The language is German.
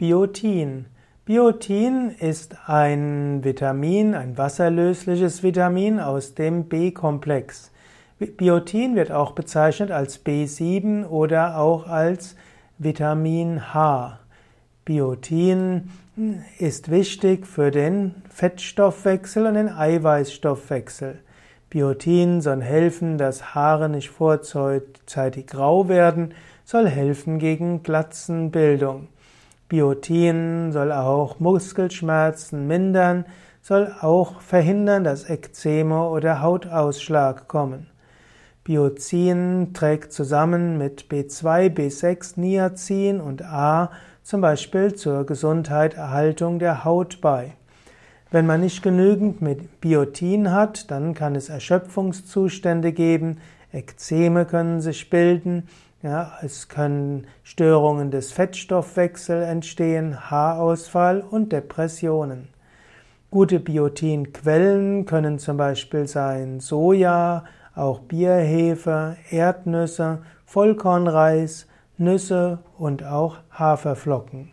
Biotin. Biotin ist ein Vitamin, ein wasserlösliches Vitamin aus dem B-Komplex. Biotin wird auch bezeichnet als B7 oder auch als Vitamin H. Biotin ist wichtig für den Fettstoffwechsel und den Eiweißstoffwechsel. Biotin soll helfen, dass Haare nicht vorzeitig grau werden, soll helfen gegen Glatzenbildung. Biotin soll auch Muskelschmerzen mindern, soll auch verhindern, dass Ekzeme oder Hautausschlag kommen. Biozin trägt zusammen mit B2, B6, Niacin und A zum Beispiel zur Gesundheit, Erhaltung der Haut bei. Wenn man nicht genügend mit Biotin hat, dann kann es Erschöpfungszustände geben, Ekzeme können sich bilden, ja, es können Störungen des Fettstoffwechsels entstehen, Haarausfall und Depressionen. Gute Biotinquellen können zum Beispiel sein Soja, auch Bierhefe, Erdnüsse, Vollkornreis, Nüsse und auch Haferflocken.